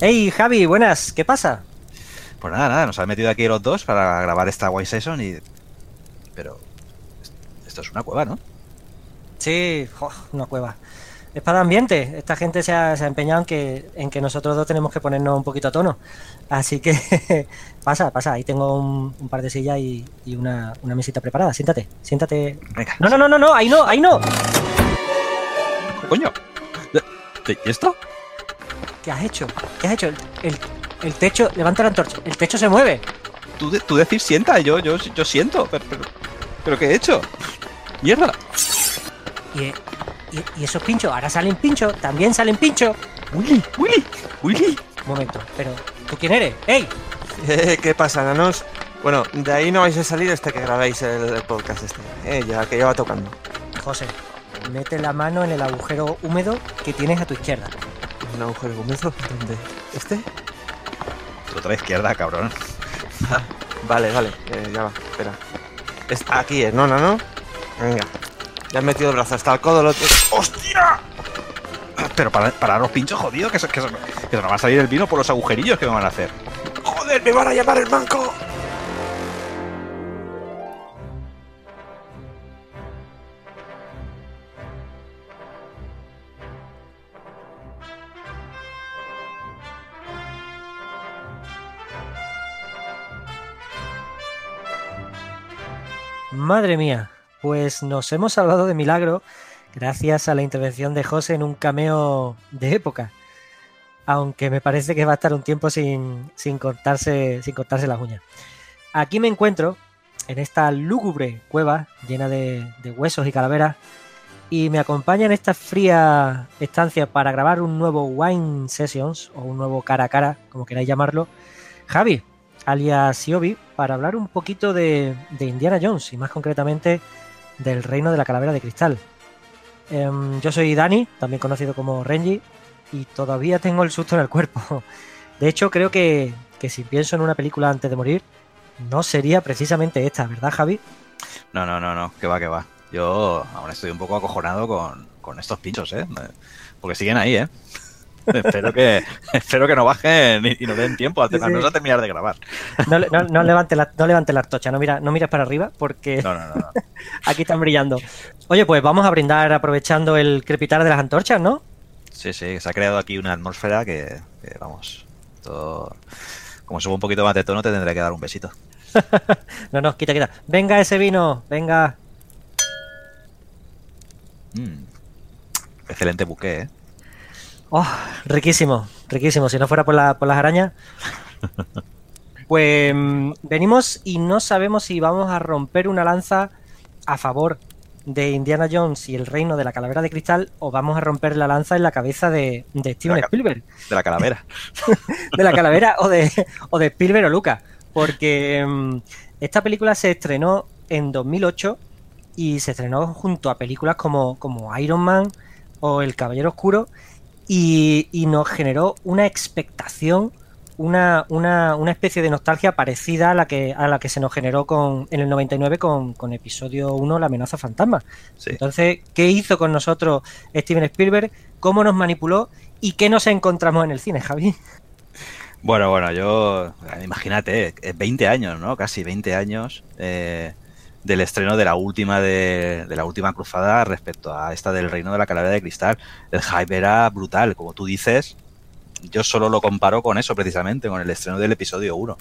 Hey Javi, buenas, ¿qué pasa? Pues nada, nada, nos han metido aquí los dos para grabar esta White Session y... Pero... Esto es una cueva, ¿no? Sí, jo, una cueva. Es para el ambiente. Esta gente se ha, se ha empeñado en que, en que nosotros dos tenemos que ponernos un poquito a tono. Así que pasa, pasa. Ahí tengo un, un par de sillas y, y una, una mesita preparada. Siéntate, siéntate. Venga. No, no, no, no, no, ahí no, ahí no. ¡Coño! ¿Y esto? ¿Qué has hecho? ¿Qué has hecho? El, el- el techo, levanta la antorcha. El techo se mueve. Tú, de- tú decir sienta, yo, yo, yo siento, pero, pero, pero ¿qué he hecho? ¡Mierda! Y, y, y esos pinchos, ahora salen pinchos, también salen pinchos. ¡Willy! ¡Willy! ¡Willy! Un momento, pero ¿tú quién eres? ¡Ey! Eh, ¿Qué pasa, nanos? Bueno, de ahí no vais a salir hasta que grabéis el, el podcast este. Eh, ya que ya va tocando. José, mete la mano en el agujero húmedo que tienes a tu izquierda. Un agujero húmedo. ¿Dónde? ¿Este? Tu otra izquierda, cabrón. Vale, vale. eh, ya va. Espera. Es aquí, ¿eh? No, no, no. Venga. Ya he metido el brazo hasta el codo. Lo... ¡Hostia! Pero para, para los pinchos jodidos, que se, que, se, que se nos va a salir el vino por los agujerillos que me van a hacer. ¡Joder! ¡Me van a llamar el banco! Madre mía, pues nos hemos salvado de milagro gracias a la intervención de José en un cameo de época. Aunque me parece que va a estar un tiempo sin, sin, cortarse, sin cortarse las uñas. Aquí me encuentro en esta lúgubre cueva llena de, de huesos y calaveras y me acompaña en esta fría estancia para grabar un nuevo Wine Sessions o un nuevo cara a cara, como queráis llamarlo, Javi, alias Siobi, para hablar un poquito de, de Indiana Jones y más concretamente del reino de la calavera de cristal. Em, yo soy Dani, también conocido como Renji, y todavía tengo el susto en el cuerpo. De hecho, creo que, que si pienso en una película antes de morir, no sería precisamente esta, ¿verdad, Javi? No, no, no, no, que va, que va. Yo aún estoy un poco acojonado con, con estos pinchos, ¿eh? Porque siguen ahí, ¿eh? Espero que espero que no bajen y, y no den tiempo a, sí. terminar de grabar. No, no, no levantes la, no levantes la antorcha, no, mira, no mires para arriba porque no. aquí están brillando. Oye, pues vamos a brindar aprovechando el crepitar de las antorchas, ¿no? Sí, sí, se ha creado aquí una atmósfera que, que, vamos, todo... Como subo un poquito más de tono te tendré que dar un besito. No, no, quita, quita. Venga ese vino, venga. Mm. Excelente buque, ¿eh? Oh, riquísimo, riquísimo. Si no fuera por, la- por las arañas. Pues mm, venimos y no sabemos si vamos a romper una lanza a favor de Indiana Jones y el reino de la calavera de cristal o vamos a romper la lanza en la cabeza de, de Steven ca- Spielberg. De la calavera. de la calavera o de, o de Spielberg o Lucas. Porque mm, esta película se estrenó en 2008 y se estrenó junto a películas como, como Iron Man o El Caballero Oscuro y, y nos generó una expectación, una, una, una especie de nostalgia parecida a la que, a la que se nos generó con, en el 99 con, con episodio 1, La amenaza fantasma. Sí. Entonces, ¿qué hizo con nosotros Steven Spielberg? ¿Cómo nos manipuló? ¿Y qué nos encontramos en el cine, Javi? Bueno, bueno, yo, imagínate, eh, 20 años, ¿no? Casi 20 años eh, del estreno de la última de, la última cruzada respecto a esta del Reino de la Calavera de Cristal. El hype era brutal, como tú dices. Yo solo lo comparo con eso, precisamente, con el estreno del episodio 1.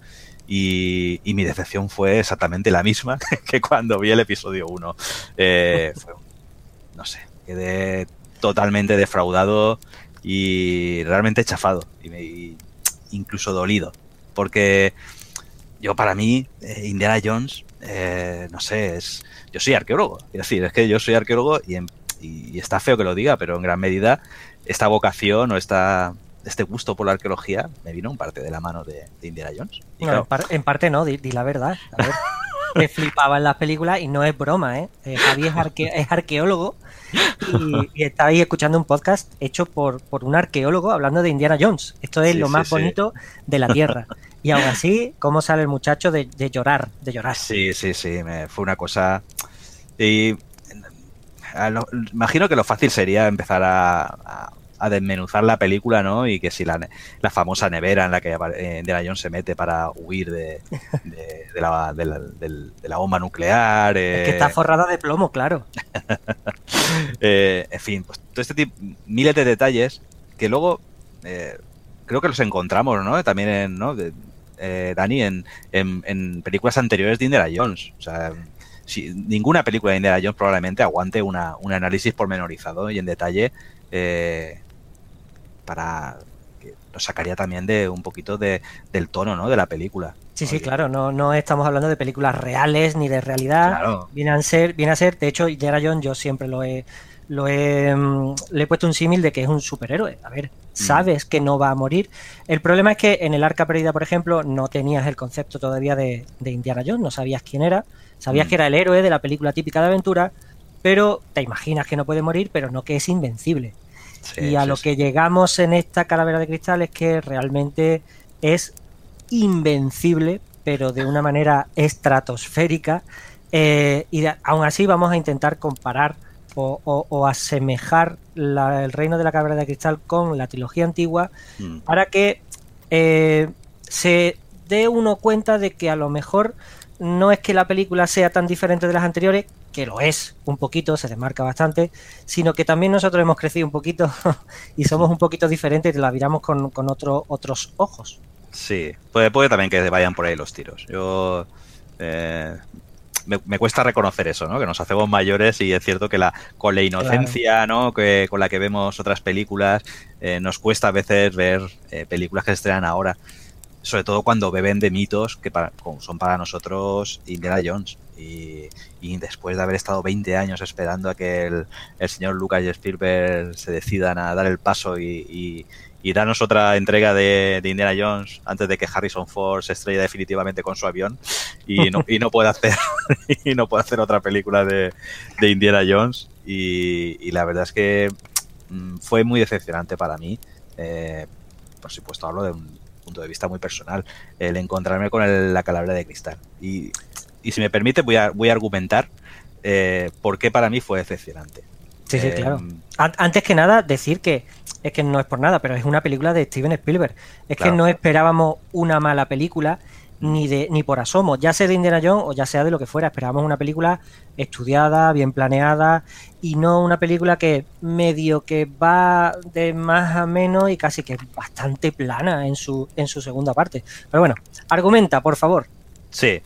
Y, y mi decepción fue exactamente la misma que cuando vi el episodio 1. Eh, no sé, quedé totalmente defraudado y realmente chafado. Y me, incluso dolido. Porque yo para mí, eh, Indiana Jones, eh, no sé, es, yo soy arqueólogo. Es decir, es que yo soy arqueólogo y en, y, y está feo que lo diga, pero en gran medida esta vocación o esta, este gusto por la arqueología me vino en parte de la mano de, de Indiana Jones. Y No, claro, en, par- en parte no, di, di la verdad. A ver, me flipaba en las películas y no es broma, ¿eh? Eh, Javi es, arque- es arqueólogo y, y está ahí escuchando un podcast hecho por, por un arqueólogo hablando de Indiana Jones. Esto es Sí, lo más sí. bonito de la Tierra. Y aún así, ¿cómo sale el muchacho de, de llorar? De llorar. Sí, sí, sí, me- fue una cosa... Y lo- imagino que lo fácil sería empezar a, a- a desmenuzar la película, ¿no? Y que si la, la famosa nevera en la que eh, Indiana Jones se mete para huir de, de- de la, de la- del- de la bomba nuclear... Es que eh, está forrada de plomo, claro. Eh, en fin, pues todo este tipo, miles de detalles que luego eh, creo que los encontramos, ¿no? También en, ¿no? Eh, Dani, en, en- en películas anteriores de Indiana Jones. O sea, si- ninguna película de Indiana Jones probablemente aguante una, un análisis pormenorizado y en detalle eh, para que nos sacaría también de un poquito de, del tono, ¿no? De la película. Sí, sí, claro. No, no estamos hablando de películas reales ni de realidad. Claro. Viene a ser, viene a ser, de hecho, Indiana Jones yo siempre lo he, lo he, mm, le he puesto un símil de que es un superhéroe. A ver, sabes que no va a morir. El problema es que en el Arca Perdida, por ejemplo, no tenías el concepto todavía de, de Indiana Jones, no sabías quién era, sabías Mm. que era el héroe de la película típica de aventura, pero te imaginas que no puede morir, pero no que es invencible. Sí, y a sí, lo sí. que llegamos en esta calavera de cristal es que realmente es invencible, pero de una manera estratosférica. eh, y de- aún así vamos a intentar comparar o, o- o asemejar la- el reino de la calavera de cristal con la trilogía antigua Mm. para que eh, se dé uno cuenta de que a lo mejor no es que la película sea tan diferente de las anteriores, que lo es un poquito, se demarca bastante, sino que también nosotros hemos crecido un poquito y somos un poquito diferentes y la miramos con, con otro- otros ojos. Sí, puede, puede también que vayan por ahí los tiros. Yo eh, me, me cuesta reconocer eso, ¿no? Que nos hacemos mayores y es cierto que la con la inocencia, ¿no? Que con la que vemos otras películas eh, nos cuesta a veces ver eh, películas que se estrenan ahora, sobre todo cuando beben de mitos que para- son para nosotros Indiana Jones. Y, y después de haber estado 20 años esperando a que el, el señor Lucas y Spielberg se decidan a dar el paso y, y- y darnos otra entrega de, Indiana Jones antes de que Harrison Ford se estrelle definitivamente con su avión y no, y no pueda hacer y no pueda hacer otra película de, Indiana Jones. Y, y la verdad es que mm, fue muy decepcionante para mí. Eh, por supuesto hablo de un punto de vista muy personal el encontrarme con el- la calavera de cristal. Y, y si me permite voy a, voy a argumentar eh, por qué para mí fue decepcionante Sí, sí, claro. An- Antes que nada, decir que es que no es por nada, pero es una película de Steven Spielberg. Es Claro. que no esperábamos una mala película ni de ni por asomo, ya sea de Indiana Jones o ya sea de lo que fuera. Esperábamos una película estudiada, bien planeada y no una película que medio que va de más a menos y casi que es bastante plana en su en su segunda parte. Pero bueno, argumenta, por favor. Sí,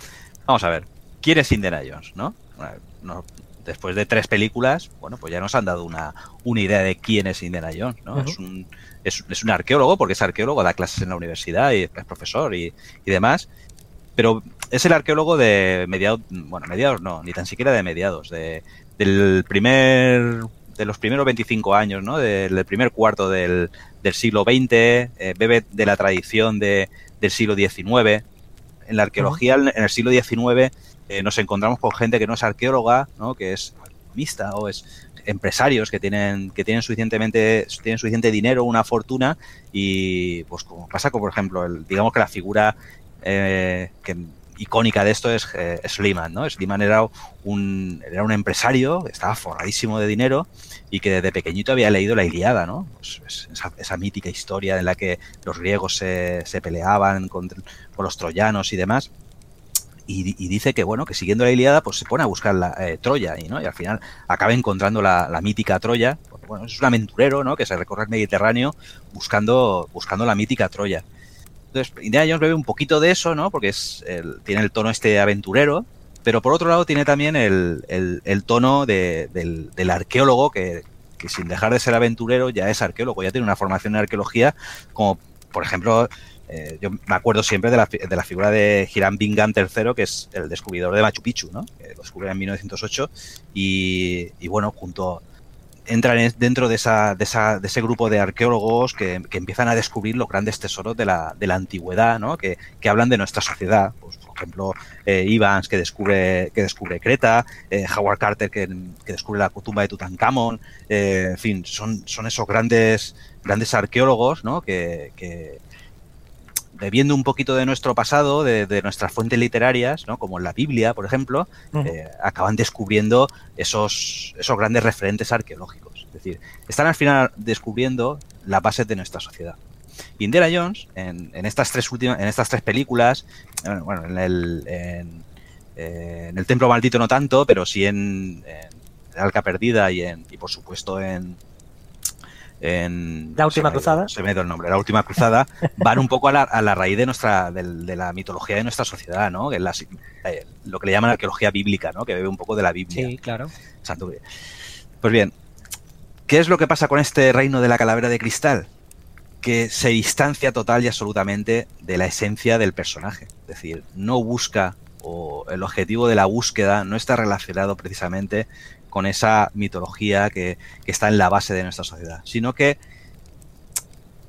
vamos a ver. ¿Quién es Indiana Jones, no? Bueno, no- después de tres películas, bueno, pues ya nos han dado una, una idea de quién es Indiana Jones, ¿no? Es, un, es, es un arqueólogo, porque es arqueólogo, da clases en la universidad y es profesor y, y demás, pero es el arqueólogo de mediados, bueno, mediados no, ni tan siquiera de mediados, de, del primer, de los primeros 25 años, ¿no? Del, del primer cuarto del, del siglo XX, eh, bebe de la tradición de, del siglo XIX, en la arqueología en el siglo XIX eh, nos encontramos con gente que no es arqueóloga, que es economista o es empresarios que tienen que tienen suficientemente tienen suficiente dinero, una fortuna y pues como pasa con por ejemplo, el, digamos que la figura eh, icónica de esto es eh, Sliman, ¿no? Sliman era un era un empresario, estaba forradísimo de dinero y que desde pequeñito había leído la Iliada, ¿no? Pues es- esa, esa mítica historia en la que los griegos se, se peleaban con los troyanos y demás. Y, di- y dice que bueno que siguiendo la Iliada pues se pone a buscar la eh, Troya y no y al final acaba encontrando la, la mítica Troya. Bueno es un aventurero no que se recorre el Mediterráneo buscando buscando la mítica Troya. Entonces Indiana Jones bebe un poquito de eso no porque es el- tiene el tono este aventurero pero por otro lado tiene también el, el- tono de- del, del arqueólogo que, que sin dejar de ser aventurero ya es arqueólogo ya tiene una formación en arqueología como por ejemplo eh, yo me acuerdo siempre de la, de la figura de Hiram Bingham III, que es el descubridor de Machu Picchu, ¿no? Que lo descubrió en 1908 y, bueno, junto entran en- dentro de, esa, de, esa- de ese grupo de arqueólogos que, que empiezan a descubrir los grandes tesoros de la, de la antigüedad, ¿no? que, que hablan de nuestra sociedad. Pues, por ejemplo, eh, Evans, que descubre, que descubre Creta, eh, Howard Carter, que, que descubre la tumba de Tutankamón, eh, en fin, son, son esos grandes, grandes arqueólogos ¿no? que, bebiendo un poquito de nuestro pasado, de, de nuestras fuentes literarias, ¿no? como la Biblia, por ejemplo, eh, acaban descubriendo esos, esos grandes referentes arqueológicos. Es decir, están al final descubriendo las bases de nuestra sociedad. Indiana Jones, en, en estas tres últimas, en estas tres películas, eh, bueno, en el, en, eh, en el Templo Maldito no tanto, pero sí en, en El Arca Perdida y, en, y por supuesto en, en La Última se me Cruzada. Se me ido el nombre, la última cruzada, van un poco a la, a la raíz de nuestra, de, la mitología de nuestra sociedad, ¿no? La- eh, lo que le llaman arqueología bíblica, ¿no? Que bebe un poco de la Biblia. Sí, claro. Santo. Pues bien, ¿qué es lo que pasa con este reino de la calavera de cristal? Que se distancia total y absolutamente de la esencia del personaje. Es decir, no busca, o el objetivo de la búsqueda no está relacionado precisamente con esa mitología que, que está en la base de nuestra sociedad, sino que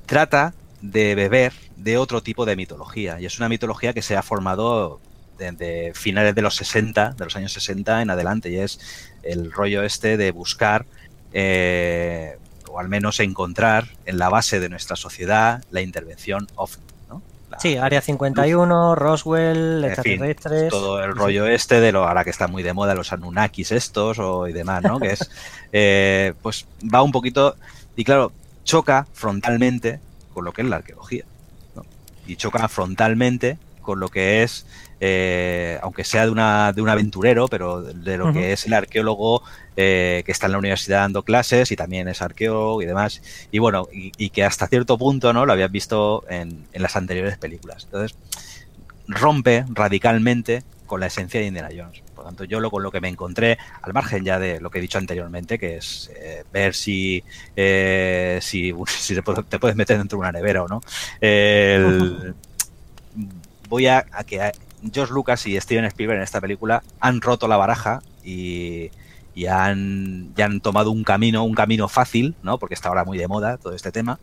trata de beber de otro tipo de mitología. Y es una mitología que se ha formado desde finales de los 60, de los años 60 en adelante, y es el rollo este de buscar, eh, o al menos encontrar en la base de nuestra sociedad la intervención OVNI. Sí, Área 51, Roswell, en fin, extraterrestres. todo el rollo este de lo ahora que está muy de moda los Anunnakis estos o y demás, ¿no? Que es eh, pues va un poquito y claro choca frontalmente con lo que es la arqueología, ¿no? Y choca frontalmente con lo que es eh, aunque sea de una de un aventurero, pero de lo que es el arqueólogo eh, que está en la universidad dando clases y también es arqueólogo y demás. Y bueno, y, y que hasta cierto punto no lo habías visto en, en las anteriores películas. Entonces, rompe radicalmente con la esencia de Indiana Jones. Por tanto, yo lo con lo que me encontré, al margen ya de lo que he dicho anteriormente, que es eh, ver si, eh, si, si te, puedes meter dentro de una nevera o no, el- voy a, a que George Lucas y Steven Spielberg en esta película han roto la baraja y, y han, ya han tomado un camino, un camino fácil, ¿no? Porque está ahora muy de moda todo este tema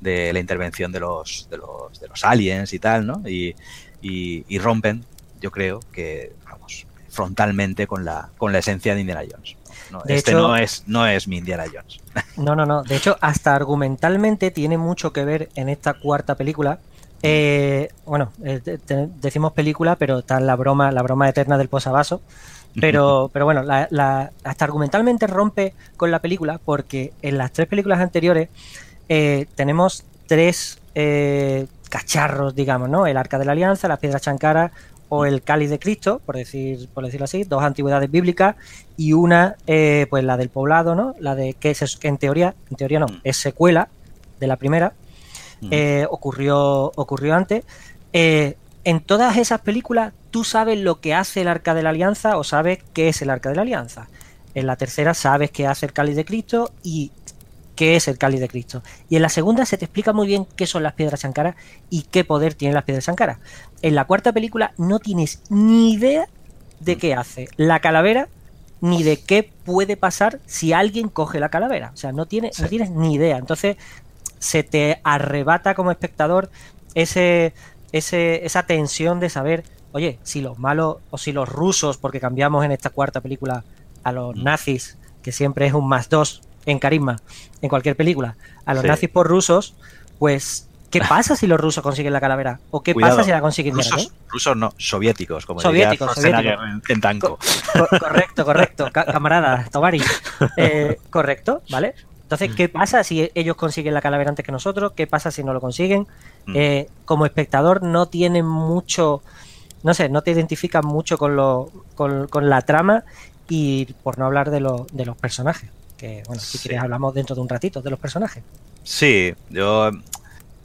de la intervención de los, de los, de los aliens y tal, ¿no? Y, y, y rompen, yo creo que, vamos, frontalmente con la, con la esencia de Indiana Jones. No, De este hecho- no es, no es mi Indiana Jones. No, no, no. De hecho, hasta argumentalmente tiene mucho que ver en esta cuarta película. Eh, bueno, eh, te- decimos película, pero está la broma, la broma eterna del posavasos. Pero, pero bueno, la- la- hasta argumentalmente rompe con la película porque en las tres películas anteriores eh, tenemos tres eh, cacharros, digamos, ¿no? El Arca de la Alianza, las Piedras Chancaras o el Cáliz de Cristo, por decir, por decirlo así, dos antigüedades bíblicas y una, eh, pues la del poblado, ¿no? La de que, es, que en teoría, en teoría no, es secuela de la primera, Mm. eh, ocurrió, ocurrió antes. Eh, en todas esas películas, ¿tú sabes lo que hace el Arca de la Alianza o sabes qué es el Arca de la Alianza? En la tercera sabes qué hace el Cáliz de Cristo y qué es el Cáliz de Cristo. Y en la segunda se te explica muy bien qué son las piedras Sankara y qué poder tienen las piedras Sankara. En la cuarta película no tienes ni idea de qué hace la calavera ni de qué puede pasar si alguien coge la calavera. O sea, no, tiene, no tienes ni idea. Entonces se te arrebata como espectador ese, ese, esa tensión de saber, oye, si los malos o si los rusos, porque cambiamos en esta cuarta película a los Mm. nazis, que siempre es un más dos en carisma en cualquier película, a los Sí. nazis por rusos, pues, ¿qué pasa si los rusos consiguen la calavera? ¿O qué Cuidado, pasa si la consiguen Rusos, rusos no, soviéticos, como Soviéticos, diría soviéticos. En, en Tanco. Co- correcto, correcto, ca- camarada, Tovari. Eh, correcto, ¿vale? Entonces, ¿qué pasa si ellos consiguen la calavera antes que nosotros? ¿Qué pasa si no lo consiguen? Mm. Eh, como espectador no tienen mucho, no sé, no te identificas mucho con, lo, con, con la trama y por no hablar de, lo- de los personajes. Que, bueno, si Sí. quieres hablamos dentro de un ratito de los personajes. Sí, yo.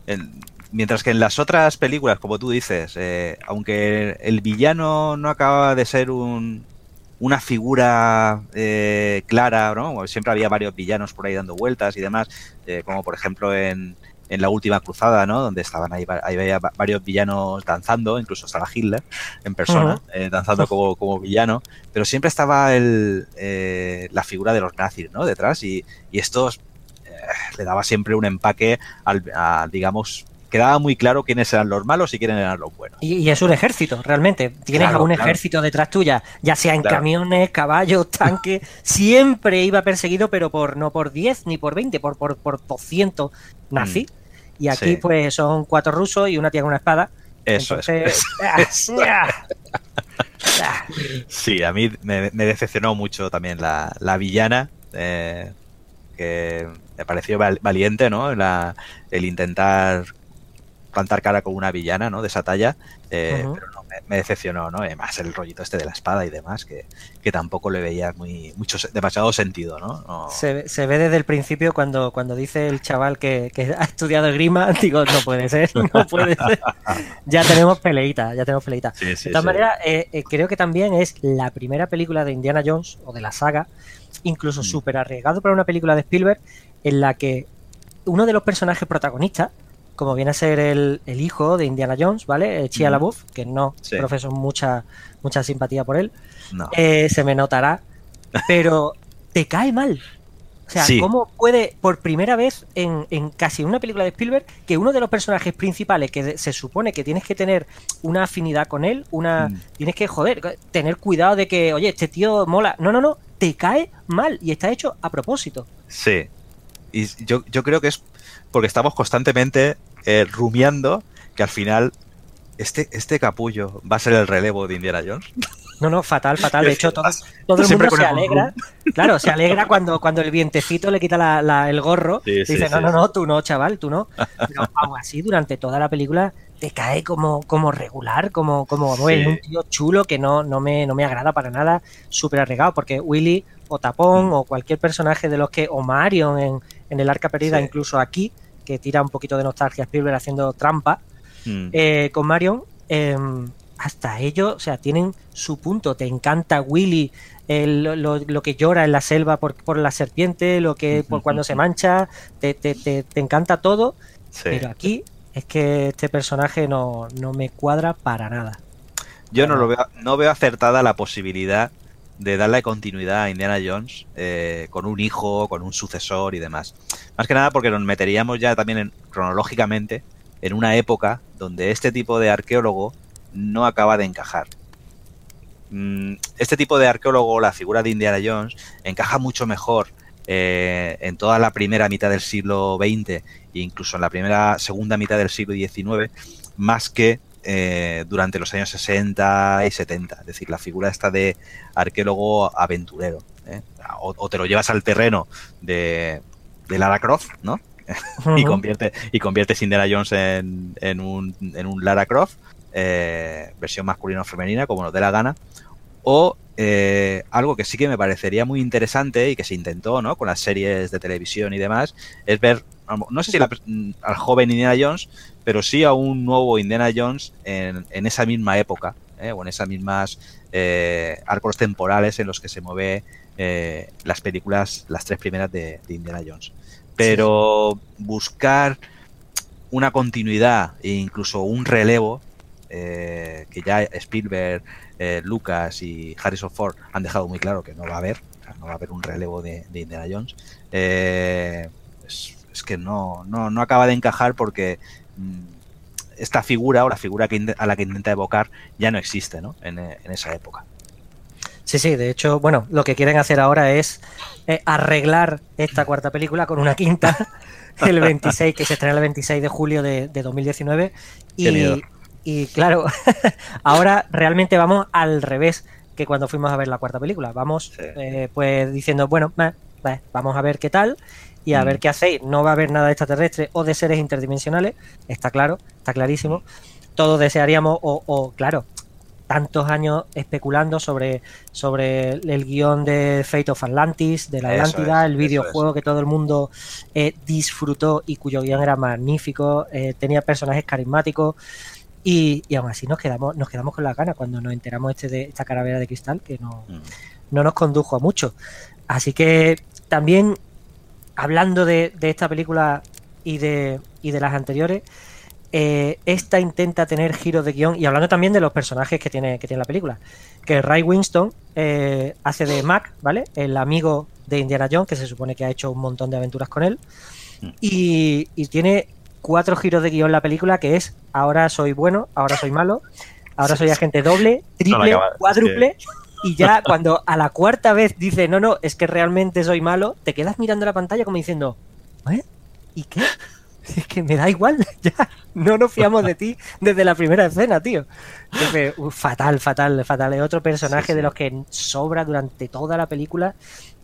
en- mientras que en las otras películas, como tú dices, eh, aunque el villano no acaba de ser un, una figura eh, clara, ¿no? Siempre había varios villanos por ahí dando vueltas y demás, eh, como por ejemplo en, en la última cruzada, ¿no? Donde estaban ahí, ahí había va- varios villanos danzando, incluso estaba Hitler en persona, eh, danzando como, como villano, pero siempre estaba el, eh, la figura de los nazis, ¿no? Detrás y, y estos eh, le daba siempre un empaque al, a, digamos, quedaba muy claro quiénes eran los malos y quiénes eran los buenos. Y, y es un ejército, realmente. Tienes Claro, a un claro. ejército detrás tuya, ya sea en Claro. camiones, caballos, tanques. siempre iba perseguido, pero por no por 10 ni por 20, por, por, por 200 nazis. Y aquí, sí. pues, son cuatro rusos y una tía con una espada. Eso Entonces, es. ah, Sí, a mí me, me decepcionó mucho también la, la villana, eh, que me pareció val- valiente, ¿no? La- el intentar plantar cara con una villana, ¿no? De esa talla, eh, pero no, me, me decepcionó, ¿no? Además el rollito este de la espada y demás, que, que tampoco le veía muy, mucho, demasiado sentido, ¿no? No- Se, ve- se ve desde el principio cuando, cuando dice el chaval que, que ha estudiado esgrima, digo, no puede ser, no puede ser. Ya tenemos peleita, ya tenemos peleita. Sí, sí, De todas sí. maneras, eh, eh, creo que también es la primera película de Indiana Jones o de la saga, incluso Mm. súper arriesgado para una película de Spielberg, en la que uno de los personajes protagonistas, como viene a ser el, el hijo de Indiana Jones, ¿vale? Eh, Shia Mm. LaBeouf, que no Sí. profeso mucha, mucha simpatía por él, No. eh, se me notará, pero te cae mal. O sea, Sí. ¿cómo puede, por primera vez en, en casi una película de Spielberg, que uno de los personajes principales que se supone que tienes que tener una afinidad con él, una Mm. tienes que, joder, tener cuidado de que, oye, este tío mola. No, no, no, te cae mal y está hecho a propósito. Sí. Y yo, yo creo que es porque estamos constantemente eh, rumiando que al final este, este capullo va a ser el relevo de Indiana Jones. No, no, fatal, fatal. De hecho, todo, todo el mundo se alegra. Claro, se alegra cuando, cuando el vientecito le quita la- la- el gorro. Sí, dice, no, sí. no, no, tú no, chaval, tú no. Pero aún así, durante toda la película te cae como, como regular, como, como bueno, un tío chulo que no, no, me, no me agrada para nada, súper arregado, porque Willy o Tapón Mm. o cualquier personaje de los que, o Marion en, en el arca perdida, incluso aquí, que tira un poquito de nostalgia a Spielberg haciendo trampa, Mm. eh, con Marion, eh, hasta ellos, o sea, tienen su punto. Te encanta Willy, el- lo, lo- que llora en la selva por, por la serpiente, lo que por cuando se mancha, te, te, te, te encanta todo, Sí. pero aquí es que este personaje no, no me cuadra para nada. Yo no lo veo, no veo acertada la posibilidad de darle continuidad a Indiana Jones eh, con un hijo, con un sucesor y demás. Más que nada porque nos meteríamos ya también en- cronológicamente en una época donde este tipo de arqueólogo no acaba de encajar. Mm, Este tipo de arqueólogo, la figura de Indiana Jones, encaja mucho mejor eh, en toda la primera mitad del siglo XX e incluso en la primera, segunda mitad del siglo XIX, más que eh, durante los años 60 y 70. Es decir, la figura esta de arqueólogo aventurero. ¿eh? O, o te lo llevas al terreno de, de Lara Croft, ¿no? y, convierte, y conviertes Indiana Jones en, en, un, en un Lara Croft, eh, versión masculina o femenina, como nos dé la gana. O eh, algo que sí que me parecería muy interesante y que se intentó ¿no? con las series de televisión y demás, es ver, no sé si la- al joven Indiana Jones, pero sí a un nuevo Indiana Jones en, en esa misma época, ¿eh? o en esas mismas eh, arcos temporales en los que se mueve eh, las películas, las tres primeras de, Indiana Jones. Pero buscar una continuidad e incluso un relevo que ya Spielberg, Lucas y Harrison Ford han dejado muy claro que no va a haber, no va a haber un relevo de, Indiana Jones. es, es que no, no, no acaba de encajar porque esta figura o la figura que a la que intenta evocar ya no existe ¿no? En, eh, en esa época. Sí, sí, de hecho, bueno, lo que quieren hacer ahora es eh, arreglar esta cuarta película con una quinta, el 26, que se estrena el 26 de julio de, de 2019. Qué miedo. Y, y claro, ahora realmente vamos al revés que cuando fuimos a ver la cuarta película. Vamos Sí. eh, pues diciendo, bueno, eh, vamos a ver qué tal y a Mm. ver qué hacéis. No va a haber nada extraterrestre o de seres interdimensionales, está claro, está clarísimo. Todos desearíamos, o, o, claro, tantos años especulando sobre, sobre el guion de Fate of Atlantis, de la Atlántida, es, el videojuego que todo el mundo eh, disfrutó y cuyo guion era magnífico, eh, tenía personajes carismáticos y, y aún así nos quedamos, nos quedamos con las ganas cuando nos enteramos este de esta calavera de cristal que no, Mm. no nos condujo a mucho. Así que también hablando de, de esta película y de, y de las anteriores, eh, esta intenta tener giros de guion, y hablando también de los personajes que tiene, que tiene la película, que Ray Winston eh, hace de Mac, ¿vale? El amigo de Indiana Jones, que se supone que ha hecho un montón de aventuras con él, y, y tiene cuatro giros de guion la película, que es ahora soy bueno, ahora soy malo, ahora soy agente doble, triple, acaba- es cuádruple, y ya cuando a la cuarta vez dice, no, no, es que realmente soy malo, te quedas mirando la pantalla como diciendo, ¿eh? ¿Y qué? Es que me da igual, ya, no nos fiamos de ti desde la primera escena, tío. Entonces, fatal, fatal, fatal. Es otro personaje Sí, sí. de los que sobra durante toda la película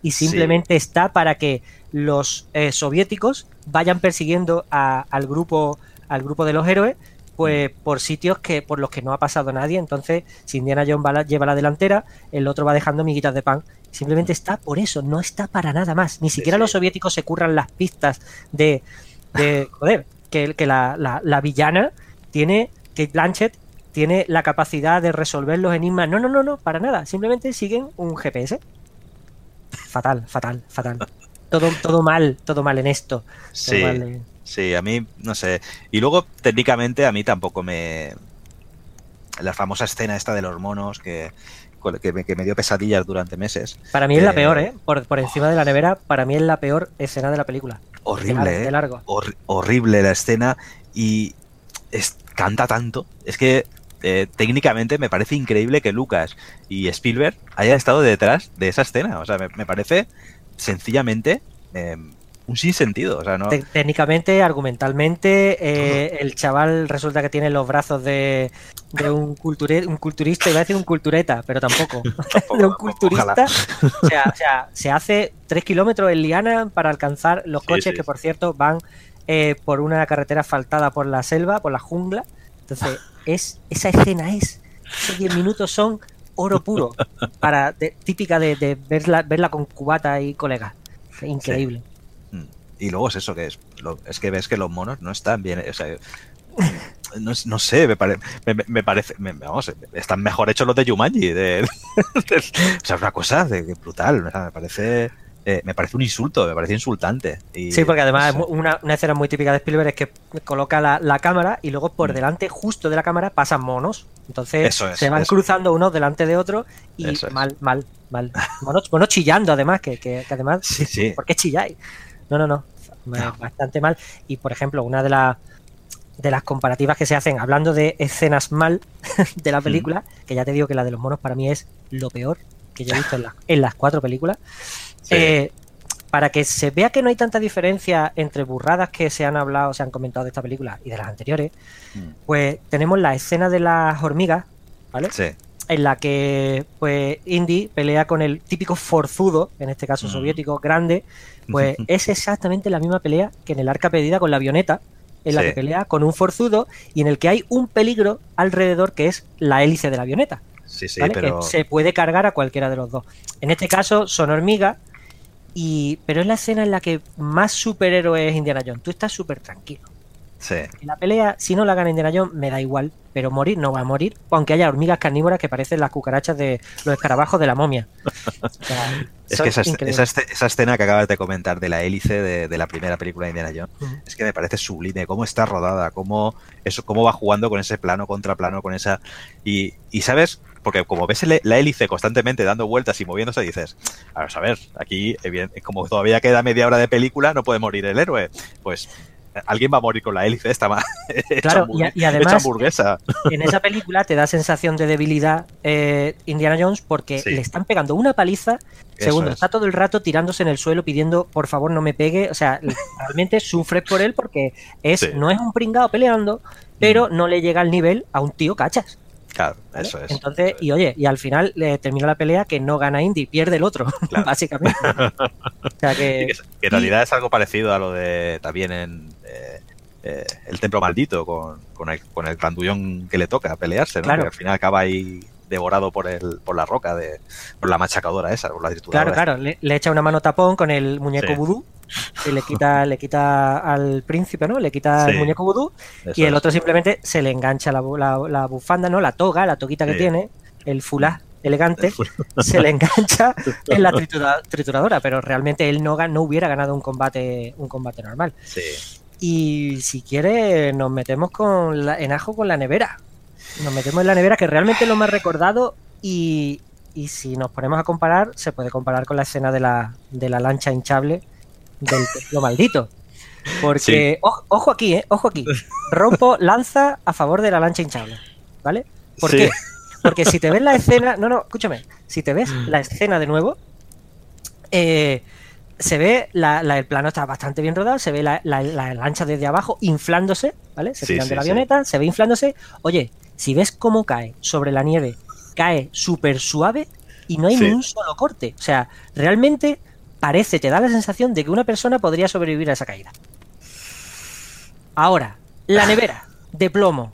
y simplemente está para que los eh, soviéticos vayan persiguiendo a- al grupo al grupo de los héroes pues Mm. por sitios que por los que no ha pasado nadie. Entonces si Indiana Jones va la- lleva la delantera el otro va dejando miguitas de pan. Simplemente está por eso no está para nada más. Ni siquiera Mm. sí. los soviéticos se curran las pistas de, de joder que, que la, la- la villana tiene Kate Blanchett tiene la capacidad de resolver los enigmas. No no no no para nada. Simplemente siguen un GPS fatal fatal fatal. Todo todo mal todo mal en esto. Todo Sí, mal en- sí, a mí, no sé. Y luego, técnicamente, a mí tampoco me... La famosa escena esta de los monos que, que, me, que me dio pesadillas durante meses. Para mí es la Eh, peor, ¿eh? Por, por encima de la nevera, para mí es la peor escena de la película. Horrible, de ¿eh? largo. Hor- horrible la escena y es, canta tanto. Es que eh, técnicamente me parece increíble que Lucas y Spielberg hayan estado detrás de esa escena. O sea, me, me parece sencillamente eh, un sinsentido. O sea, no... Te- Técnicamente, argumentalmente, eh, el chaval resulta que tiene los brazos de, de un, culture- un culturista, iba a decir un cultureta, pero tampoco. de un culturista. O sea, o sea, se hace tres kilómetros en liana para alcanzar los Sí, coches sí. que, por cierto, van eh, por una carretera asfaltada por la selva, por la jungla. Entonces, es esa escena es, esos 10 minutos son oro puro, para de- típica de, de verla, verla con cubata y colegas. Increíble. Y luego es eso que es, lo- es que ves que los monos no están bien, o sea, no, no sé, me, pare- me, me- parece, me- vamos, están mejor hechos los de Jumanji, de, de- o sea, es una cosa brutal, o sea, me parece, eh, me parece un insulto, me parece insultante. Y, Sí, porque además no sé. una, una escena muy típica de Spielberg es que coloca la, la cámara y luego por Mm. delante, justo de la cámara, pasan monos. Entonces es, se van eso. cruzando unos delante de otros y Eso es. mal, mal, mal. Monos, monos chillando además, que, que- que además, Sí, sí. ¿por qué chilláis? No, no, no, No. bastante mal. Y por ejemplo, una de las de las comparativas que se hacen hablando de escenas mal de Mm. la película, que ya te digo que la de los monos para mí es lo peor que yo he visto en, la- en las cuatro películas. Sí. Eh, para que se vea que no hay tanta diferencia entre burradas que se han hablado, se han comentado de esta película y de las anteriores, Mm. pues tenemos la escena de las hormigas, ¿vale? Sí, En la que pues Indy pelea con el típico forzudo, en este caso soviético, grande, pues es exactamente la misma pelea que en el arca perdida con la avioneta, en la Sí. que pelea con un forzudo y en el que hay un peligro alrededor que es la hélice de la avioneta. sí, sí, ¿vale? pero Que se puede cargar a cualquiera de los dos. En este caso son hormigas, y, pero es la escena en la que más superhéroe es Indiana Jones. Tú estás súper tranquilo. sí. La pelea, si no la gana Indiana Jones, me da igual, pero morir no va a morir, aunque haya hormigas carnívoras que parecen las cucarachas de los escarabajos de la momia. O sea, Es que esa, esa esa escena que acabas de comentar de la hélice de, de la primera película de Indiana Jones, es que me parece sublime, cómo está rodada, cómo, eso, cómo va jugando con ese plano contra plano, con esa... Y, y sabes, porque como ves la hélice constantemente dando vueltas y moviéndose, dices, a ver, a ver, aquí, evident- como todavía queda media hora de película, no puede morir el héroe. Pues alguien va a morir con la hélice esta más Claro, y además- hamburguesa. En esa película te da sensación de debilidad eh, Indiana Jones porque Sí. le están pegando una paliza. Eso Segundo, es. está todo el rato tirándose en el suelo pidiendo por favor no me pegue. O sea, realmente sufres por él porque es, Sí. Mm. no es un pringado peleando, pero no le llega al nivel a un tío cachas. Claro, ¿vale? eso es. Entonces, y oye, y al final le termina la pelea que no gana Indy, pierde el otro, Claro. básicamente. O sea Y que, que, en realidad es algo parecido a lo de también en eh, eh, el templo maldito con, con, el, con el grandullón que le toca pelearse, ¿no? Claro. Que al final acaba ahí devorado por el por la roca de por la machacadora esa, por la claro, claro, le, le echa una mano tapón con el muñeco Sí. vudú y le quita, le quita al príncipe, ¿no? Le quita el Sí. muñeco vudú y el es. otro simplemente se le engancha la, bu- la- la bufanda, ¿no? La toga, la toquita que Sí. tiene, el fulá elegante, se le engancha en la tritura- trituradora, pero realmente él no, no hubiera ganado un combate, un combate normal. Sí. Y si quiere, nos metemos con la- en ajo con la nevera. Nos metemos en la nevera, que realmente es lo más recordado. Y, y si nos ponemos a comparar, se puede comparar con la escena de la, de la lancha hinchable del templo maldito. Porque, ojo, ojo aquí, ¿eh? Ojo aquí. Rompo lanza a favor de la lancha hinchable. ¿Vale? ¿Por Sí. qué? Porque si te ves la escena. No, no, escúchame. Si te ves la escena de nuevo, eh, se ve, la, la- el plano está bastante bien rodado, se ve la, la- la lancha desde abajo inflándose, ¿vale? Se Sí, tiran de la avioneta, se ve inflándose. Oye, si ves cómo cae sobre la nieve, cae súper suave y no hay ni un solo corte. O sea, realmente parece, te da la sensación de que una persona podría sobrevivir a esa caída. Ahora, la nevera de plomo,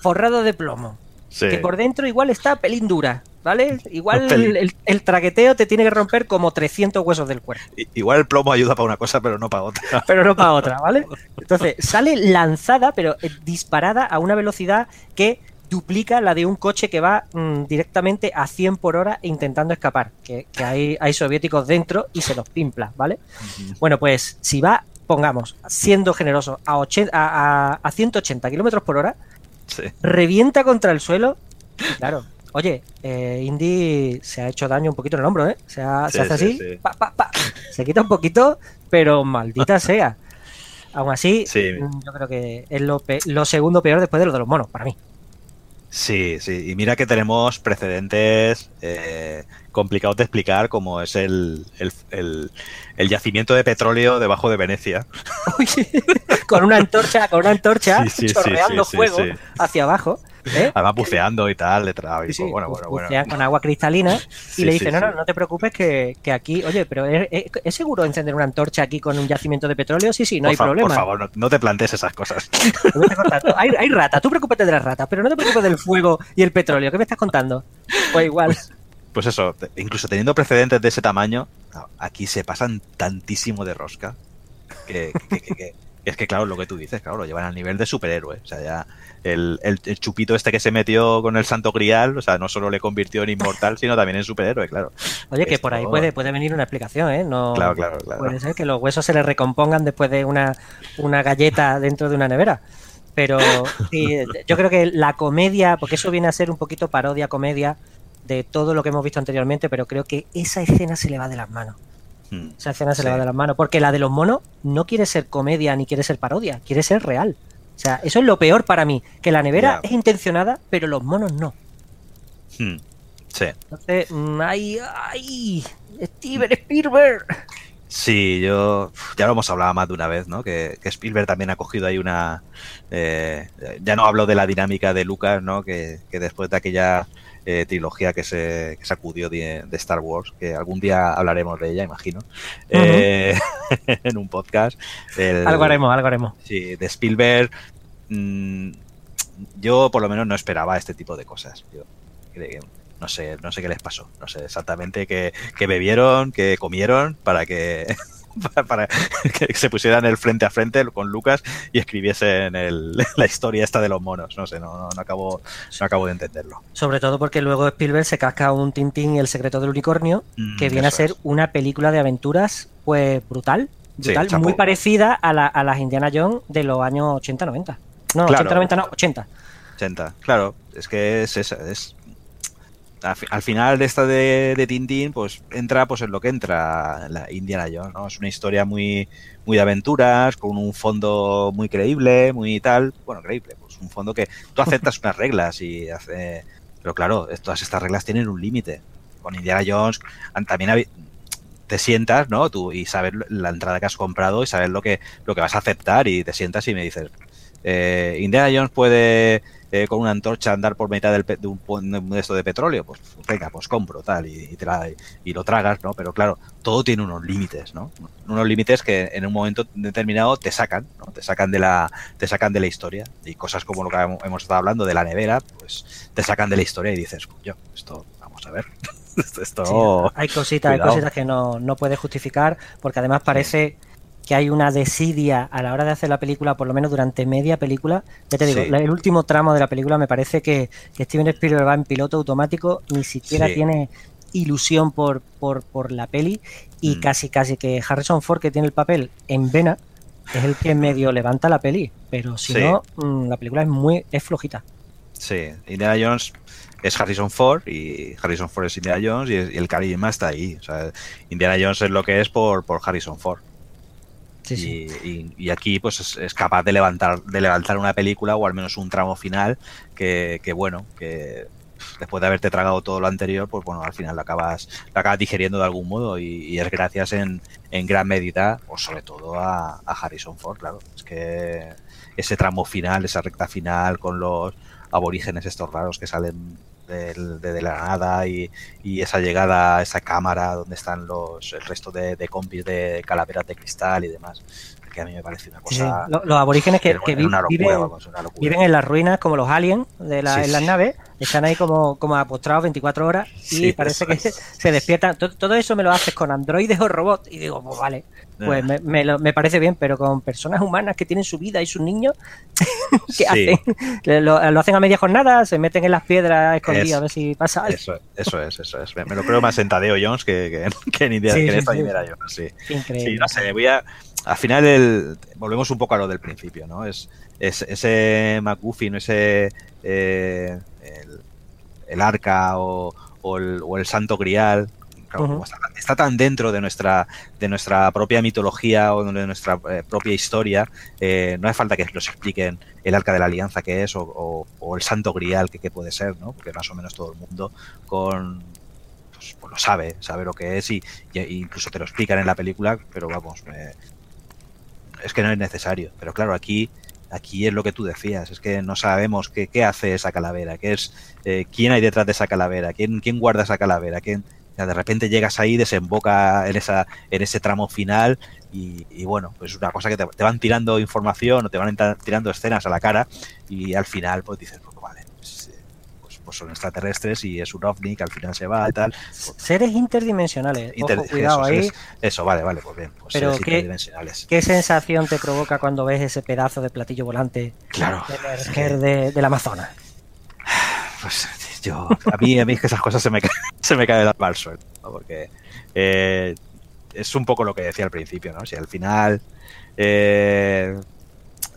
forrado de plomo, Sí. que por dentro igual está pelín dura, ¿vale? Igual Pelín. el, el traqueteo te tiene que romper como 300 huesos del cuerpo, Igual el plomo ayuda para una cosa, pero no para otra. pero no para otra, ¿vale? Entonces, sale lanzada, pero eh, disparada a una velocidad que duplica la de un coche que va mm, directamente a 100 por hora intentando escapar, que, que hay, hay soviéticos dentro y se los pimpla, ¿vale? Bueno, pues si va, pongamos, siendo generoso, a, 80 a, a- a 180 kilómetros por hora, Sí. revienta contra el suelo. Claro, oye, eh, Indy se ha hecho daño un poquito en el hombro, ¿eh? Se, ha- se Sí, hace sí, así, sí. pa, pa, pa. se quita un poquito, pero maldita sea. Aún así, Sí. mm, yo creo que es lo, pe- lo segundo peor después de lo de los monos, para mí. Sí, sí. Y mira que tenemos precedentes eh, complicados de explicar, como es el, el, el- el yacimiento de petróleo debajo de Venecia. Con una antorcha, con una antorcha Sí, sí, chorreando sí, fuego hacia abajo. ¿Eh? Además buceando y tal, detrás. Sí, sí, pues, bueno, bu- bueno, bueno. con agua cristalina y le dice, no, no, no te preocupes que, que aquí, oye, pero ¿es, seguro encender una antorcha aquí con un yacimiento de petróleo? Sí, sí, no por hay fa- problema. Por favor, no, no te plantees esas cosas. Hay, hay rata, tú preocúpate de las ratas, pero no te preocupes del fuego y el petróleo. ¿Qué me estás contando? Pues igual. Pues eso, te- incluso teniendo precedentes de ese tamaño, aquí se pasan tantísimo de rosca que, que- que- que- es que, claro, lo que tú dices, claro, lo llevan al nivel de superhéroe. O sea, ya el, el- el chupito este que se metió con el Santo Grial, o sea, no solo le convirtió en inmortal, sino también en superhéroe, claro. Oye, que Esto- por ahí puede, puede venir una explicación, ¿eh? No, Claro, claro, claro. Puede ser que los huesos se le recompongan después de una, una galleta dentro de una nevera. Pero sí, yo creo que la comedia, porque eso viene a ser un poquito parodia, comedia de todo lo que hemos visto anteriormente, pero creo que esa escena se le va de las manos. Hmm. Esa escena se le va de las manos. Porque la de los monos no quiere ser comedia ni quiere ser parodia, quiere ser real. O sea, eso es lo peor para mí, que la nevera es intencionada, pero los monos no. Hmm. Sí. Entonces, mm, ¡ay, ay! ¡Steven Spielberg! Sí, yo ya lo hemos hablado más de una vez, ¿no? Que, que Spielberg también ha cogido ahí una. eh, ya no hablo de la dinámica de Lucas, ¿no? Que, que después de aquella eh, trilogía que se que sacudió de, de Star Wars, que algún día hablaremos de ella, imagino, eh, en un podcast. el- Algo haremos, algo haremos. Sí, de Spielberg. mm, yo por lo menos no esperaba este tipo de cosas. Yo creo que- no sé, no sé qué les pasó. No sé exactamente qué, qué bebieron, qué comieron para que para, para que se pusieran el frente a frente con Lucas y escribiesen el- la historia esta de los monos. No sé, no, no, no acabo, no acabo de entenderlo. Sobre todo porque luego Spielberg se casca un Tintín y el secreto del unicornio, Mm, que viene a ser es. una película de aventuras, pues brutal. Brutal, muy parecida a, la- a las Indiana Jones de los años 80-90. No, Claro. 80-90 no, 80. 80. Claro, es que es esa, es al, fi- al final de esta de, Tintín, pues entra pues en lo que entra la Indiana Jones, ¿no? Es una historia muy, muy de aventuras, con un fondo muy creíble, muy tal, bueno, creíble, pues un fondo que tú aceptas unas reglas y hace, pero claro, todas estas reglas tienen un límite. Con Indiana Jones también te sientas, ¿no? Tú y sabes la entrada que has comprado y sabes lo que, lo que vas a aceptar y te sientas y me dices, eh, Indiana Jones puede eh, con una antorcha andar por mitad del de un de esto de petróleo, pues venga, pues compro tal y, y te la- y lo tragas, ¿no? Pero claro, todo tiene unos límites, ¿no? Unos límites que en un momento determinado te sacan, ¿no? Te sacan de la, te sacan de la historia y cosas como lo que hemos estado hablando de la nevera, pues te sacan de la historia y dices, yo, esto, vamos a ver, esto, Sí, hay cositas, hay cositas que no, no puedes justificar, porque además parece que hay una desidia a la hora de hacer la película, por lo menos durante media película. Ya te digo, Sí. el último tramo de la película me parece que, que Steven Spielberg va en piloto automático, ni siquiera Sí. tiene ilusión por, por, por la peli, y Mm. casi casi que Harrison Ford, que tiene el papel en vena, es el que medio levanta la peli, pero si Sí. no, mm, la película es muy es flojita. Sí, Indiana Jones es Harrison Ford y Harrison Ford es Indiana Jones y, y el carisma está ahí. O sea, Indiana Jones es lo que es por, por Harrison Ford. Y, aquí pues es, capaz de levantar de levantar una película o al menos un tramo final que, que, bueno que después de haberte tragado todo lo anterior pues bueno al final lo acabas lo acabas digeriendo de algún modo y, y es gracias en, en gran medida o sobre todo a, a Harrison Ford claro. Es que ese tramo final esa recta final con los aborígenes estos raros que salen de la nada y, y esa llegada a esa cámara donde están los el resto de, de compis de calaveras de cristal y demás que a mí me parece una Sí, sí. cosa Lo- Los aborígenes que, que locura, viven, vamos, viven en las ruinas como los aliens de la- en las naves, están ahí como, como apostrados 24 horas y parece que es. se despiertan. To- Todo, eso me lo haces con androides o robots y digo, pues vale, pues me, me lo- me parece bien, pero con personas humanas que tienen su vida y sus niños, ¿qué sí, hacen? Lo, lo hacen a media jornada, se meten en las piedras escondidas Es- a ver si pasa algo. Eso, eso es, eso es. Me, me lo creo más en Tadeo Jones que, que, que en, Indiana, que en esta. Indiana Jones, sí. Increíble. Sí, no sé, voy a. Al final, el, volvemos un poco a lo del principio, ¿no? Es, es ese McGuffin, ese. eh, el, el arca o, o el, o el santo grial. claro, Ujú. como está, está tan dentro de nuestra, de nuestra propia mitología o de nuestra eh, propia historia, eh, no hace falta que nos expliquen el arca de la alianza que es o, o- o el santo grial que, que puede ser, ¿no? Porque más o menos todo el mundo con pues, pues lo sabe, sabe lo que es y, y- incluso te lo explican en la película, pero vamos, me- es que no es necesario. Pero claro, aquí, aquí es lo que tú decías, es que no sabemos qué, qué hace esa calavera, qué es, eh, quién hay detrás de esa calavera, quién, quién guarda esa calavera, quién, de repente llegas ahí, desemboca en esa, en ese tramo final y, y bueno, pues es una cosa que te, te van tirando información o te van tirando escenas a la cara y al final pues dices, pues vale, pues, eh, pues, son extraterrestres y es un ovni que al final se va y tal. Seres interdimensionales. Inter- Ojo, cuidado eso, ahí. es- eso, vale, vale, pues bien, pues Pero seres qué- interdimensionales. ¿Qué sensación te provoca cuando ves ese pedazo de platillo volante Claro. emerger de, del Amazonas? Pues yo, a mí, a mí es que esas cosas se me, se me caen suelo, ¿no? porque eh, es un poco lo que decía al principio, ¿no? Si al final eh,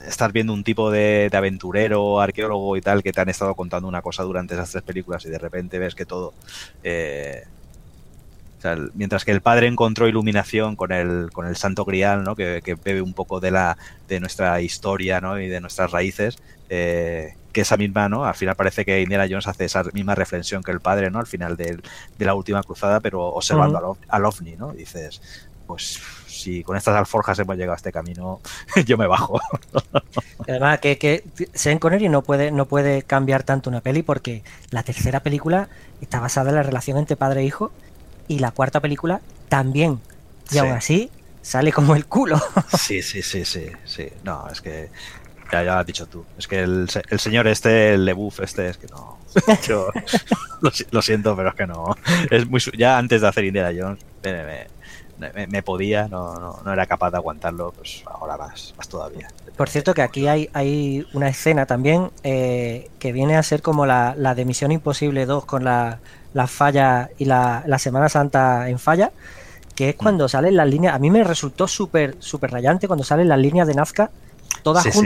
estás viendo un tipo de, de aventurero, arqueólogo y tal, que te han estado contando una cosa durante esas tres películas y de repente ves que todo... eh, o sea, el- mientras que el padre encontró iluminación con el, con el Santo Grial, ¿no? que, que bebe un poco de, la, de nuestra historia ¿no? y de nuestras raíces, eh, que esa misma, ¿no? Al final parece que Indiana Jones hace esa misma reflexión que el padre, ¿no? Al final de, la última cruzada, pero observando al, al ovni, ¿no? Dices, pues si con estas alforjas hemos llegado a este camino, yo me bajo. Además, que, que Sean Connery no puede, no puede cambiar tanto una peli porque la tercera película está basada en la relación entre padre e hijo y la cuarta película también. Y Sí. aún así sale como el culo. Sí, sí, sí, sí, sí. No, es que ya, ya lo has dicho tú. Es que el, el señor este, el Lebuff este, es que no. Yo lo, si- lo siento, pero es que no. Es muy ya antes de hacer Indiana Jones me, me- me- me podía, no, no, no era capaz de aguantarlo, pues ahora más, más todavía. Por cierto, que aquí hay, hay una escena también eh, que viene a ser como la, la de Misión Imposible 2 con la, la falla y la, la Semana Santa en falla, que es cuando salen las líneas. A mí me resultó súper súper rayante cuando salen las líneas de Nazca, todas Sí, sí.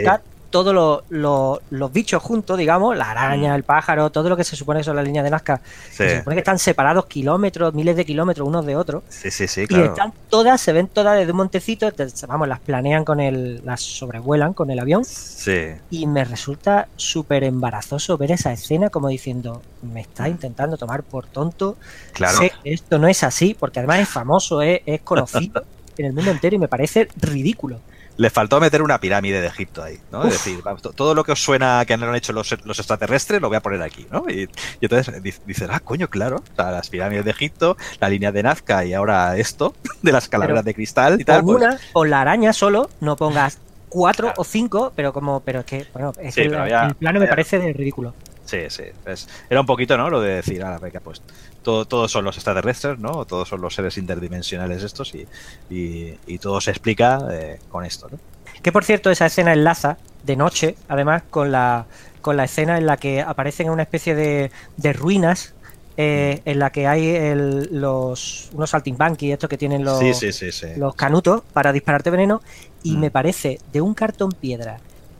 Todos los, los- los bichos juntos, digamos, la araña, el pájaro, todo lo que se supone que son las líneas de Nazca, Sí, se supone que están separados kilómetros, miles de kilómetros unos de otros. sí, sí, sí, Y claro. están todas, se ven todas desde un montecito, te- vamos, las planean con el, las sobrevuelan con el avión Sí, y me resulta súper embarazoso ver esa escena como diciendo, me está intentando tomar por tonto, claro. sé que esto no es así, porque además es famoso, es, es conocido en el mundo entero y me parece ridículo. Le faltó meter una pirámide de Egipto ahí, ¿no? Es decir, todo lo que os suena que han hecho los, los extraterrestres lo voy a poner aquí, ¿no? Y, y entonces di- dices, ah, coño, claro, o sea, las pirámides de Egipto, la línea de Nazca y ahora esto, de las calaveras Pero de cristal y tal. Pon pues- una, con la araña solo, no pongas cuatro Claro. o cinco, pero como, pero es que, bueno, es Sí, que pero el, ya- el plano me ya- parece de ridículo. Sí, sí. pues, era un poquito, ¿no? Lo de decir, ah, venga, pues todo, todos son los extraterrestres, ¿no? Todos son los seres interdimensionales estos y, y, y todo se explica eh, con esto, ¿no? Que por cierto, esa escena enlaza de noche, además, con la, con la escena en la que aparecen en una especie de, de ruinas, eh, en la que hay el- los, unos saltimbanquis, estos que tienen los, sí, sí, sí, sí. los canutos para dispararte veneno, y Mm. me parece de un cartón piedra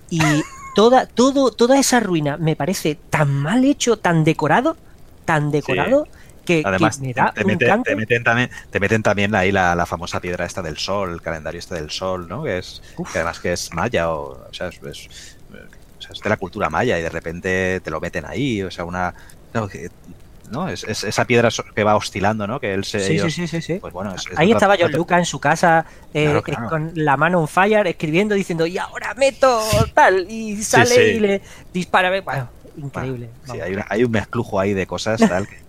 y toda, todo, toda esa ruina me parece tan mal hecho, tan decorado, tan decorado que Además, me da te, un meten también, te meten también ahí la, la famosa piedra esta del sol, el calendario este del sol, ¿no? Que es Uf. que además que es maya o, o sea, es, es- o sea, es de la cultura maya y de repente te lo meten ahí, o sea, una que- ¿no? Es, es esa piedra que va oscilando, ¿no? Que él se Sí, sí, ellos- sí, sí, sí. pues bueno, es- Ahí estaba John Lucas en su casa eh, Claro, eh, claro. con la mano on fire escribiendo diciendo y ahora meto tal y sale sí. y le dispara. Bueno, increíble. Sí, hay, una- hay un mezclujo ahí de cosas tal que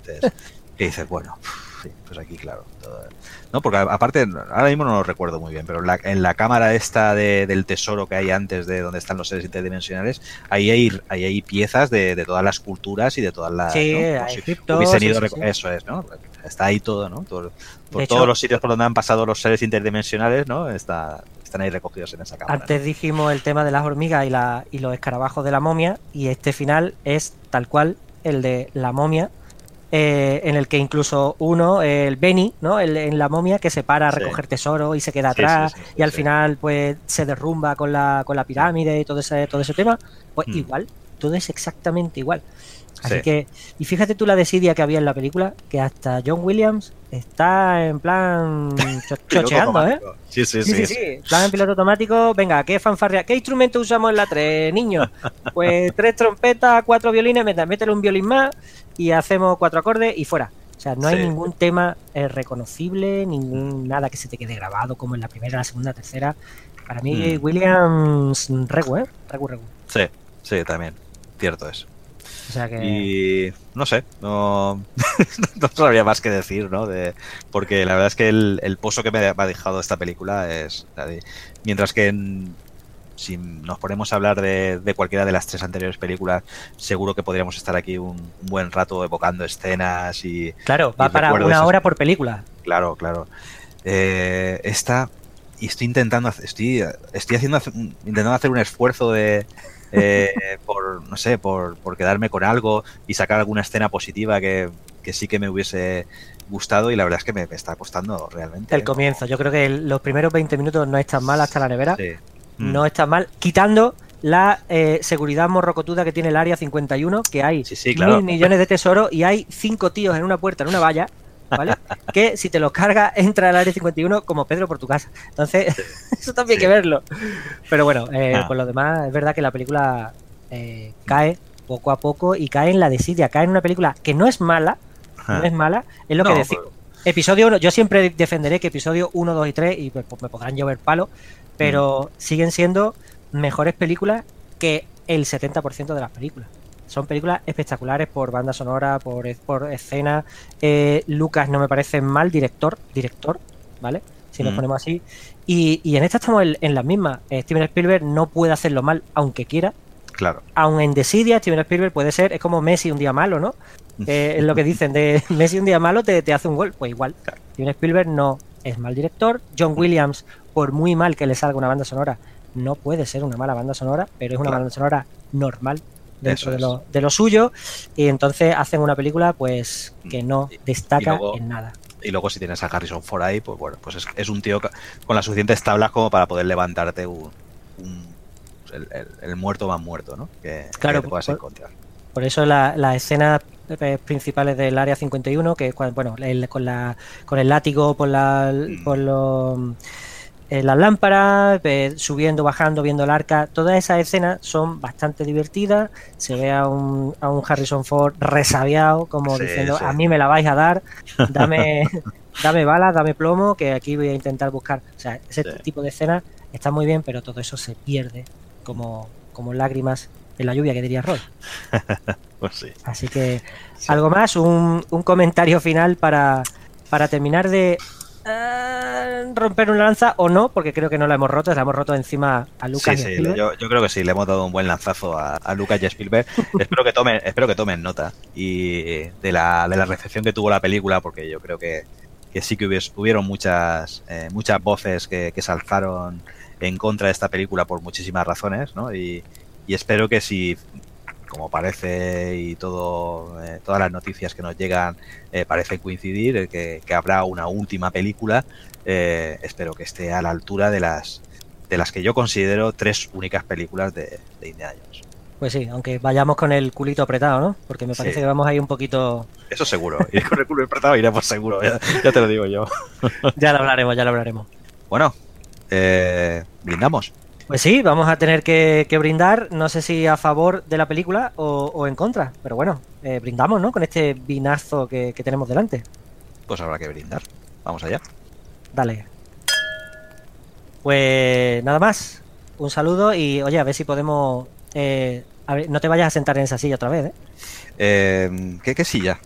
que dices, bueno, sí, pues aquí, claro. todo- no, porque aparte, ahora mismo no lo recuerdo muy bien, pero en la, en la cámara esta de- del tesoro que hay antes de donde están los seres interdimensionales, ahí hay, ahí hay piezas de, de todas las culturas y de todas las. Sí, ¿no? Si Egipto, hubiesen sí, ido sí, reco- sí. Eso es, ¿no? Está ahí todo, ¿no? Por todos hecho- los sitios por donde han pasado los seres interdimensionales, ¿no? Está, están ahí recogidos en esa cámara. Antes dijimos el tema de las hormigas y, la, y los escarabajos de la momia, y este final es tal cual el de la momia, eh, en el que incluso uno, el Benny, ¿no? El, en la momia que se para a Sí. recoger tesoro y se queda atrás, sí, sí, sí, y al final pues se derrumba con la, con la pirámide y todo ese, todo ese tema, pues Mm. igual, todo es exactamente igual. Así Sí. que, y fíjate tú la desidia que había en la película, que hasta John Williams está en plan cho- chocheando, ¿eh? Sí, sí, Sí, sí, sí. Plan en piloto automático. Venga, ¿qué fanfarria? ¿Qué instrumento usamos en la 3, niños? Pues tres trompetas, cuatro violines, métele un violín más y hacemos cuatro acordes y fuera. O sea, no hay ningún tema eh, reconocible, ningún nada que se te quede grabado como en la primera, la segunda, tercera. Para mí, Mm. Williams, regu, ¿eh? Regu, regu. Sí, sí, también. Cierto es. O sea que... Y no sé, no, no sabría más que decir, ¿no? De, porque la verdad es que el, el pozo que me ha dejado esta película es. mientras que en- si nos ponemos a hablar de, de cualquiera de las tres anteriores películas, seguro que podríamos estar aquí un, un buen rato evocando escenas y. Claro, va y para una esas- hora por película. Claro, claro. Eh, esta. Y estoy intentando estoy, estoy haciendo intentando hacer un esfuerzo de eh, por no sé, por, por quedarme con algo y sacar alguna escena positiva que, que sí que me hubiese gustado y la verdad es que me, me está costando realmente. El comienzo. Yo creo que el- los primeros 20 minutos no es tan mal hasta la nevera. Sí. Mm. no está mal, quitando la eh, seguridad morrocotuda que tiene el área 51, que hay Sí, sí, claro. mil millones de tesoros y hay cinco tíos en una puerta, en una valla, ¿vale? que si te los cargas, entra al área 51 como Pedro por tu casa. Entonces, eso también hay que verlo. Pero bueno, eh, Ah. por lo demás, es verdad que la película eh, cae poco a poco y cae en la desidia, cae en una película que no es mala, no es mala, es lo No, que decimos. Episodio 1, yo siempre defenderé que episodio 1, 2 y 3, y pues, me podrán llover palo, pero siguen siendo mejores películas que el 70% de las películas. Son películas espectaculares por banda sonora, por, por escena. Eh, Lucas no me parece mal director, director, ¿vale? Si nos Mm. ponemos así. Y, y en esta estamos en, en las mismas. Eh, Steven Spielberg no puede hacerlo mal, aunque quiera. Claro. Aun en Desidia, Steven Spielberg puede ser, es como Messi un día malo, ¿no? Eh, es lo que dicen de Messi un día malo te, te hace un gol. Pues igual. Steven Spielberg no es mal director. John Williams, por muy mal que le salga una banda sonora, no puede ser una mala banda sonora, pero es una Claro. banda sonora normal dentro de lo, de lo suyo. Y entonces hacen una película pues que no Y- y destaca luego- en nada. Y luego si tienes a Harrison Ford ahí, pues bueno, pues es, es un tío con las suficientes tablas como para poder levantarte un, un- el, el- el muerto más muerto, ¿no? Que, Claro, que te puedas por- encontrar. Por eso la- las escenas eh, principales del área 51, que bueno, el- con, la, con el látigo por, la, Mm. por los, eh, las lámparas, eh, subiendo, bajando, viendo el arca, todas esas escenas son bastante divertidas. Se ve a un, a un Harrison Ford resabiado, como Sí, diciendo, sí. a mí me la vais a dar, dame, dame balas, dame plomo, que aquí voy a intentar buscar. O sea, ese Sí. tipo de escenas está muy bien, pero todo eso se pierde como, como lágrimas en la lluvia, que diría Roy. Pues sí. Así que, Sí. algo más, un, un comentario final para, para terminar de eh, romper una lanza o no, porque creo que no la hemos roto, la hemos roto encima a Lucas Sí, y a sí, yo, yo creo que sí, le hemos dado un buen lanzazo a, a Lucas y a Spielberg. espero que tomen, espero que tomen nota y de la, de la recepción que tuvo la película, porque yo creo que, que sí que hubies- hubieron muchas, eh, muchas voces que, que se alzaron en contra de esta película por muchísimas razones, ¿no? Y, y espero que si como parece y todo eh, todas las noticias que nos llegan eh, parecen coincidir eh, que, que habrá una última película eh, espero que esté a la altura de las de las que yo considero tres únicas películas de, de Indiana Jones. Pues sí, aunque vayamos con el culito apretado, ¿no? Porque me parece Sí. que vamos ahí un poquito... Eso seguro. Y con el culo apretado iremos seguro, ya, ya te lo digo yo. Ya lo hablaremos, ya lo hablaremos. Bueno, eh, brindamos. Pues sí, vamos a tener que, que brindar, no sé si a favor de la película o, o en contra, pero bueno, eh, brindamos, ¿no? Con este vinazo que, que tenemos delante. Pues habrá que brindar. Vamos allá. Dale. Pues nada más, un saludo y oye, a ver si podemos... eh, a ver, no te vayas a sentar en esa silla otra vez, ¿eh? Eh, ¿qué, ¿Qué silla?